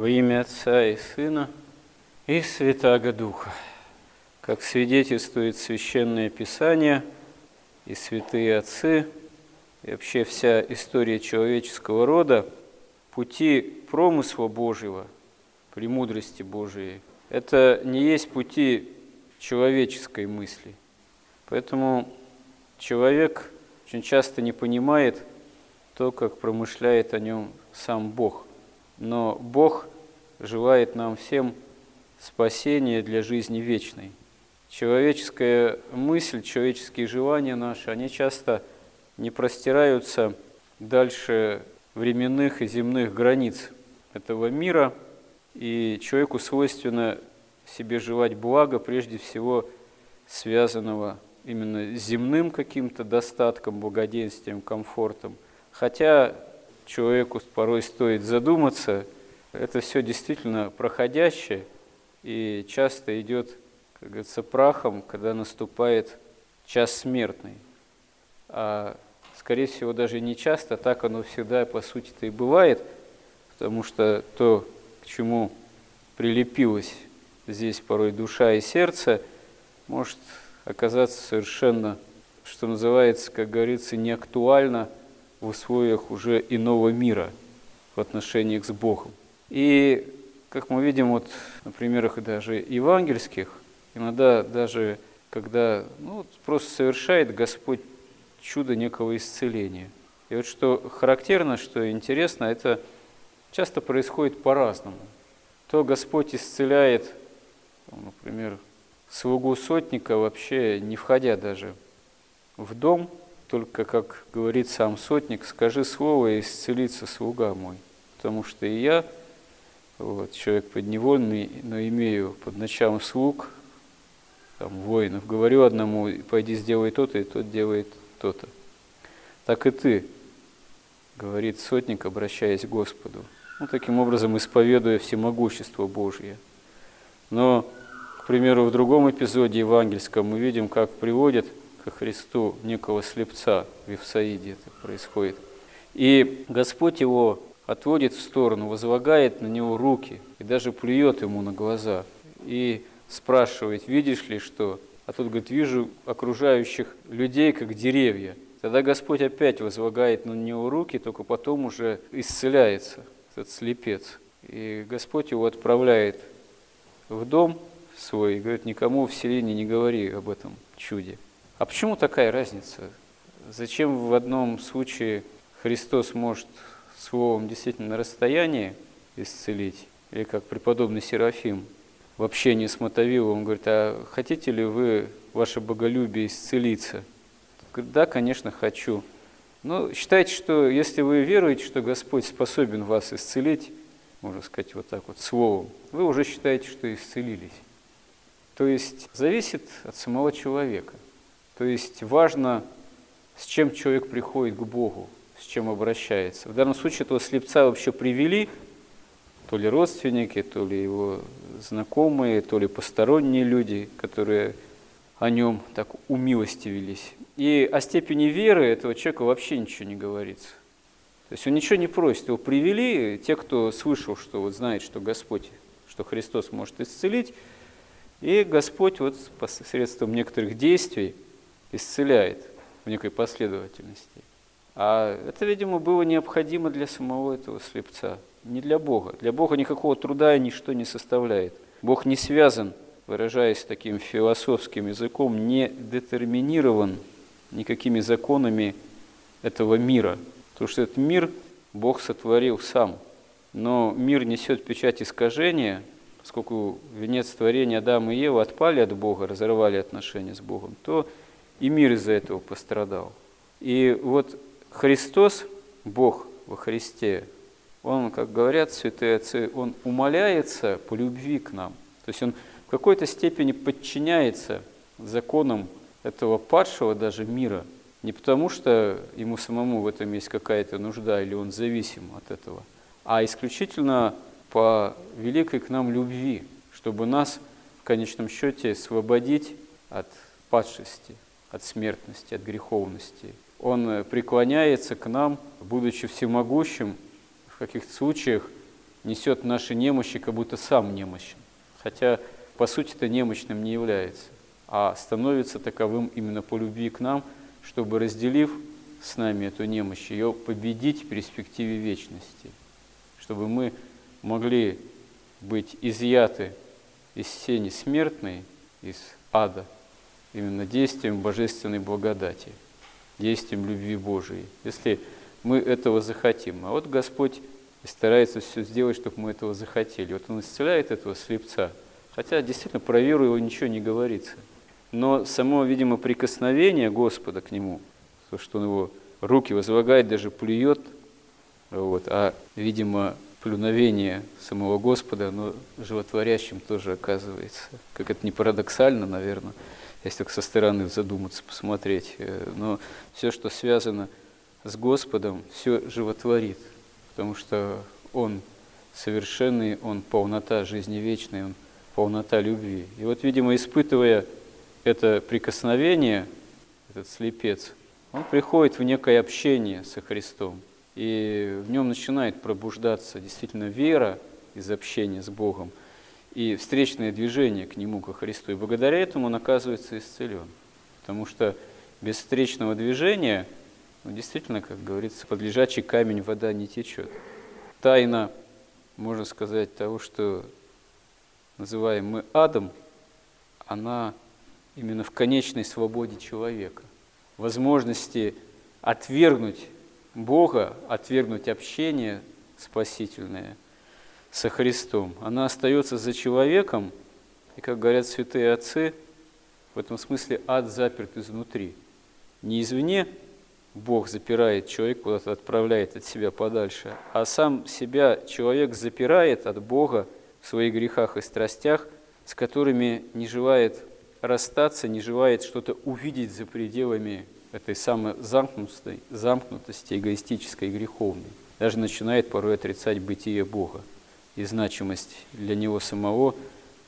Во имя Отца и Сына и Святаго Духа. Как свидетельствует Священное Писание и святые отцы, и вообще вся история человеческого рода, пути промысла Божьего, премудрости Божией, это не есть пути человеческой мысли. Поэтому человек очень часто не понимает то, как промышляет о нем сам Бог – но Бог желает нам всем спасения для жизни вечной. Человеческая мысль, человеческие желания наши, они часто не простираются дальше временных и земных границ этого мира, и человеку свойственно себе желать блага, прежде всего связанного именно с земным каким-то достатком, благоденствием, комфортом. Хотя человеку порой стоит задуматься, это все действительно проходящее и часто идет, как говорится, прахом, когда наступает час смертный. А скорее всего даже не часто, так оно всегда по сути-то и бывает, потому что то, к чему прилепилась здесь порой душа и сердце, может оказаться совершенно, что называется, как говорится, неактуально – в условиях уже иного мира в отношениях с Богом. И, как мы видим вот на примерах даже евангельских, иногда даже когда ну, просто совершает Господь чудо некого исцеления. И вот что характерно, что интересно, это часто происходит по-разному. То Господь исцеляет, например, слугу сотника, вообще не входя даже в дом – только, как говорит сам сотник, скажи слово, и исцелится слуга мой. Потому что и я, вот, человек подневольный, но имею под началом слуг, там, воинов, говорю одному, пойди сделай то-то, и тот делает то-то. Так и ты, говорит сотник, обращаясь к Господу. Ну, таким образом, исповедуя всемогущество Божье. Но, к примеру, в другом эпизоде евангельском мы видим, как приводит – ко Христу некого слепца в Евсаиде это происходит. И Господь его отводит в сторону, возлагает на него руки и даже плюет ему на глаза. И спрашивает, видишь ли что? А тут говорит, вижу окружающих людей, как деревья. Тогда Господь опять возлагает на него руки, только потом уже исцеляется этот слепец. И Господь его отправляет в дом свой и говорит, никому в селении не говори об этом чуде. А почему такая разница? Зачем в одном случае Христос может словом действительно на расстоянии исцелить, или как преподобный Серафим в общении с Мотовиловым говорит, а хотите ли вы, ваше боголюбие, исцелиться? Говорит, да, конечно, хочу. Но считайте, что если вы веруете, что Господь способен вас исцелить, можно сказать вот так вот, словом, вы уже считаете, что исцелились. То есть зависит от самого человека – то есть важно, с чем человек приходит к Богу, с чем обращается. В данном случае этого слепца вообще привели, то ли родственники, то ли его знакомые, то ли посторонние люди, которые о нем так умилостивились. И о степени веры этого человека вообще ничего не говорится. То есть он ничего не просит, его привели, те, кто слышал, что вот знает, что Господь, что Христос может исцелить, и Господь вот посредством некоторых действий исцеляет в некой последовательности. А это, видимо, было необходимо для самого этого слепца, не для Бога. Для Бога никакого труда и ничто не составляет. Бог не связан, выражаясь таким философским языком, не детерминирован никакими законами этого мира. Потому что этот мир Бог сотворил сам. Но мир несет печать искажения, поскольку венец творения Адама и Ева отпали от Бога, разорвали отношения с Богом, то и мир из-за этого пострадал. И вот Христос, Бог во Христе, Он, как говорят святые отцы, Он умоляется по любви к нам. То есть Он в какой-то степени подчиняется законам этого падшего даже мира. Не потому, что ему самому в этом есть какая-то нужда или он зависим от этого, а исключительно по великой к нам любви, чтобы нас в конечном счете освободить от падшести, от смертности, от греховности. Он э, преклоняется к нам, будучи всемогущим, в каких-то случаях несет наши немощи, как будто сам немощен. Хотя, по сути, это немощным не является, а становится таковым именно по любви к нам, чтобы, разделив с нами эту немощь, ее победить в перспективе вечности, чтобы мы могли быть изъяты из сени смертной, из ада, именно действием божественной благодати, действием любви Божией, если мы этого захотим. А вот Господь старается все сделать, чтобы мы этого захотели. Вот Он исцеляет этого слепца, хотя действительно про веру его ничего не говорится. Но само, видимо, прикосновение Господа к нему, то, что он его руки возлагает, даже плюет, вот, а, видимо, плюновение самого Господа, оно животворящим тоже оказывается. Как это не парадоксально, наверное, если только со стороны задуматься, посмотреть. Э, но все, что связано с Господом, все животворит, потому что Он совершенный, Он полнота жизни вечной, Он полнота любви. И вот, видимо, испытывая это прикосновение, этот слепец, он приходит в некое общение со Христом – и в нем начинает пробуждаться действительно вера из общения с Богом и встречное движение к Нему, ко Христу. И благодаря этому он оказывается исцелен. Потому что без встречного движения, ну, действительно, как говорится, под лежачий камень вода не течет. Тайна, можно сказать, того, что называем мы адом, она именно в конечной свободе человека, возможности отвергнуть Бога, отвергнуть общение спасительное со Христом, она остается за человеком, и, как говорят святые отцы, в этом смысле ад заперт изнутри. Не извне Бог запирает человека, куда-то отправляет от себя подальше, а сам себя человек запирает от Бога в своих грехах и страстях, с которыми не желает расстаться, не желает что-то увидеть за пределами этой самой замкнутости, замкнутости эгоистической и греховной. Даже начинает порой отрицать бытие Бога и значимость для него самого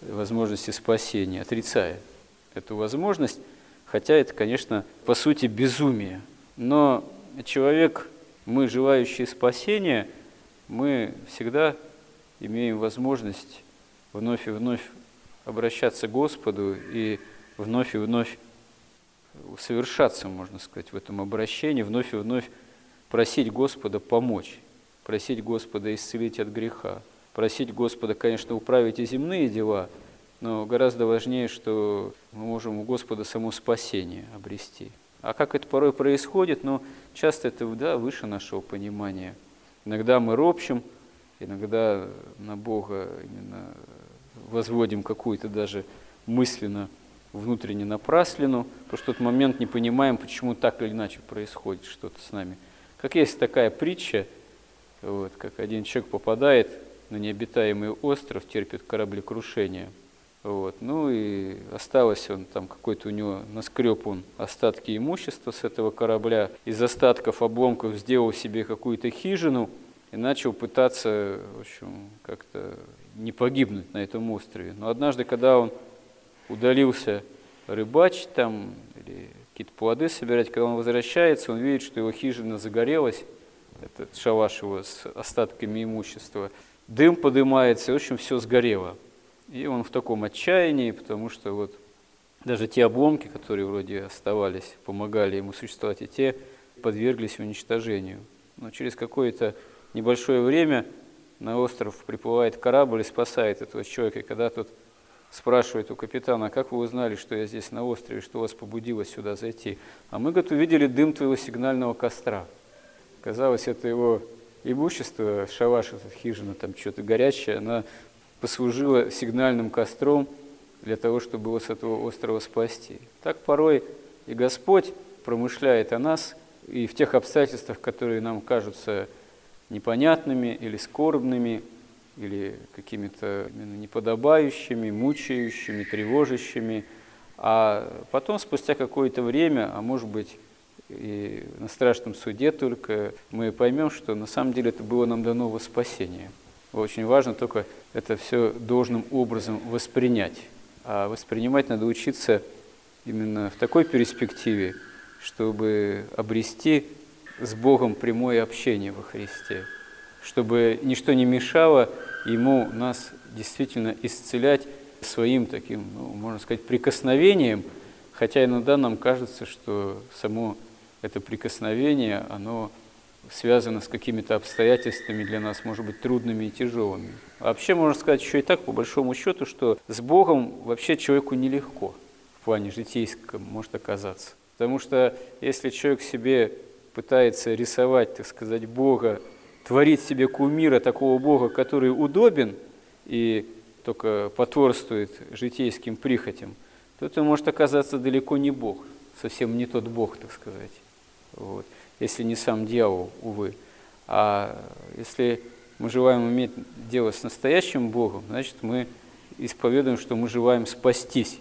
возможности спасения, отрицая эту возможность, хотя это, конечно, по сути безумие. Но человек, мы, желающие спасения, мы всегда имеем возможность вновь и вновь обращаться к Господу и вновь и вновь совершаться, можно сказать, в этом обращении, вновь и вновь просить Господа помочь, просить Господа исцелить от греха, просить Господа, конечно, управить и земные дела, но гораздо важнее, что мы можем у Господа само спасение обрести. А как это порой происходит, ну, часто это да, выше нашего понимания. Иногда мы ропщим, иногда на Бога именно возводим какую-то даже мысленно внутренне напраслину, потому что в тот момент не понимаем, почему так или иначе происходит что-то с нами. Как есть такая притча, вот, как один человек попадает на необитаемый остров, терпит кораблекрушение. Вот, ну и осталось он там какой-то у него, наскреб он остатки имущества с этого корабля, из остатков обломков сделал себе какую-то хижину и начал пытаться, в общем, как-то не погибнуть на этом острове. Но однажды, когда он удалился рыбачить там или какие-то плоды собирать, когда он возвращается, он видит, что его хижина загорелась, этот шалаш его с остатками имущества, дым поднимается, в общем, все сгорело. И он в таком отчаянии, потому что вот даже те обломки, которые вроде оставались, помогали ему существовать, и те подверглись уничтожению. Но через какое-то небольшое время на остров приплывает корабль и спасает этого человека. И когда тот спрашивает у капитана, как вы узнали, что я здесь на острове, что вас побудило сюда зайти? А мы, говорит, увидели дым твоего сигнального костра. Казалось, это его имущество, шалаш, эта хижина, там что-то горячее, она послужила сигнальным костром для того, чтобы его с этого острова спасти. Так порой и Господь промышляет о нас, и в тех обстоятельствах, которые нам кажутся непонятными или скорбными, или какими-то неподобающими, мучающими, тревожащими. А потом, спустя какое-то время, а может быть и на страшном суде только, мы поймем, что на самом деле это было нам дано во спасение. Очень важно только это все должным образом воспринять. А воспринимать надо учиться именно в такой перспективе, чтобы обрести с Богом прямое общение во Христе – чтобы ничто не мешало ему нас действительно исцелять своим таким, ну, можно сказать, прикосновением, хотя иногда нам кажется, что само это прикосновение, оно связано с какими-то обстоятельствами для нас, может быть, трудными и тяжелыми. вообще можно сказать еще и так, по большому счету, что с Богом вообще человеку нелегко в плане житейском может оказаться. Потому что если человек себе пытается рисовать, так сказать, Бога, творить себе кумира, такого Бога, который удобен и только потворствует житейским прихотям, то это может оказаться далеко не Бог, совсем не тот Бог, так сказать. Вот если не сам дьявол, увы. А если мы желаем иметь дело с настоящим Богом, значит, мы исповедуем, что мы желаем спастись.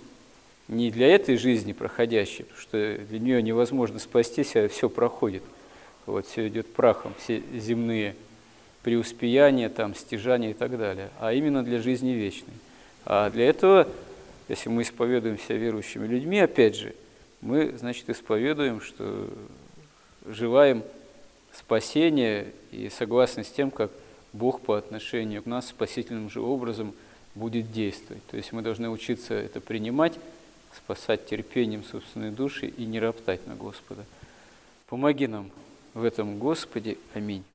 Не для этой жизни проходящей, потому что для нее невозможно спастись, а все проходит. Вот, все идет прахом, все земные преуспеяния, там, стяжания и так далее, а именно для жизни вечной. А для этого, если мы исповедуем себя верующими людьми, опять же, мы, значит, исповедуем, что желаем спасения и согласны с тем, как Бог по отношению к нас спасительным же образом будет действовать. То есть мы должны учиться это принимать, спасать терпением собственной души и не роптать на Господа. Помоги нам в этом, Господи. Аминь.